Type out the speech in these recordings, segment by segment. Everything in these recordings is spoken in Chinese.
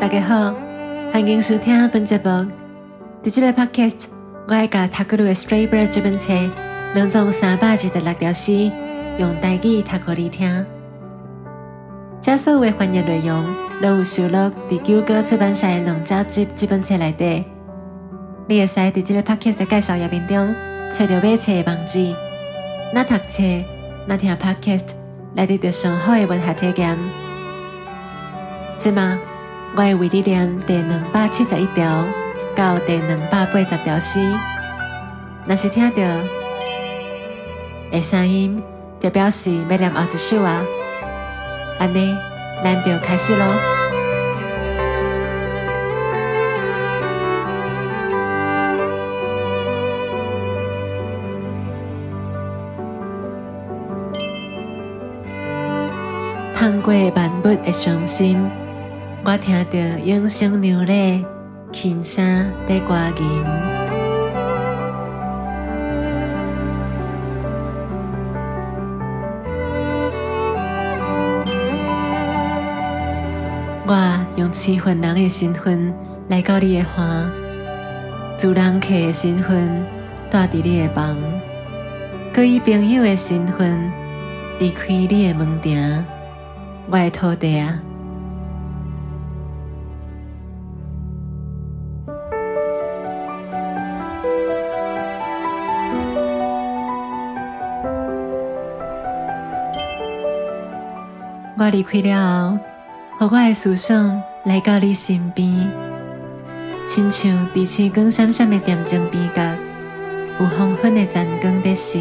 大家好，欢迎收听本节目。伫这个 podcast，我爱甲《塔克鲁的 Stray Bird》这本册，两种三百二十六条诗，用台语读给你听。这所有翻译内容，拢有收录伫九歌出版社《龙爪集》这本册内底。你会使伫这个 podcast 的介绍页面中，找到买册的网址。那读册，那听 podcast，来得到上好的文学体验。即嘛，我会为你念第两百七十一条到第两百八十条诗。若是听到的声音，就表示要念后一首啊。安尼，咱就开始咯。看过万物的伤心，我听到永生牛咧轻声在歌吟。我用七分人的身份来到你的花，自人客的身份住伫你的房，佮以朋友的身份离开你的门庭。我的土地啊！我离开了后，和我的思想来到你身边，亲像伫星光闪闪的点钟边角，有黄昏的残光在闪。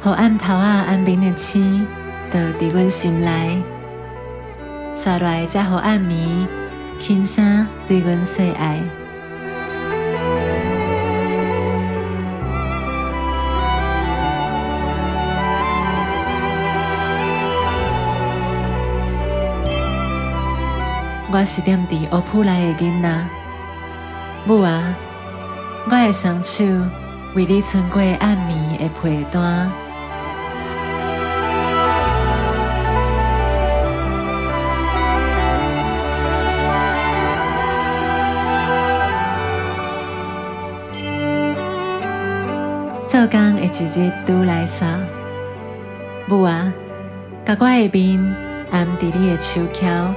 互暗头啊，安眠的星，就伫阮心内，刷来再互暗暝，轻声对阮说爱。我是踮伫乌铺内的囡仔，母啊，我的双手为你穿过暗暝的被单。做工的一日拄来煞，母啊，甲我的面按伫你的手桥，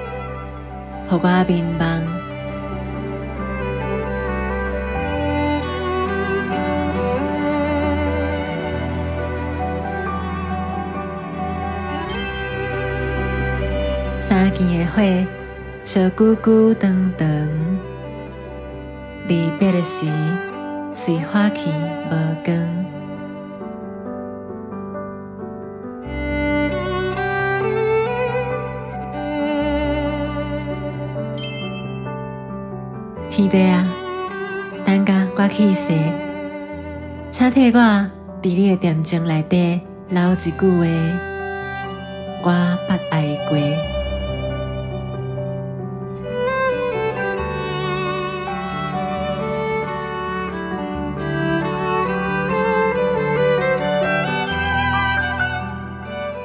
互我面望。三更的火烧久久长长，离别的时随花去无光。地啊，等下我去世，请替我伫你的点钟内底留一句话：我捌爱过。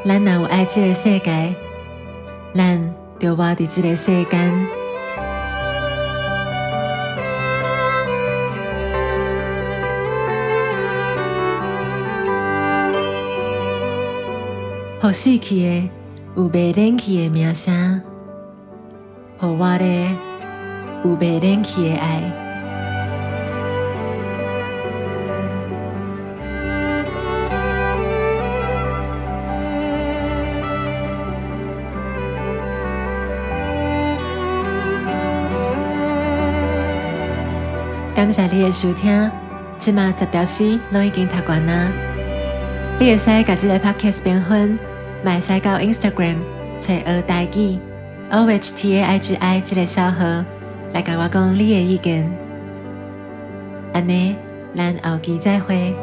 咱若有爱这个世界，咱就活伫这个世间。互死去的有未冷去的名声，互我的有未冷去的爱。感谢你的收听，即马十条诗拢已经读完啦。你会使甲即个 podcast 评分。买使到 Instagram 找学大记 O H T A I G I 这个小号来跟我讲你的意见，安尼咱后期再会。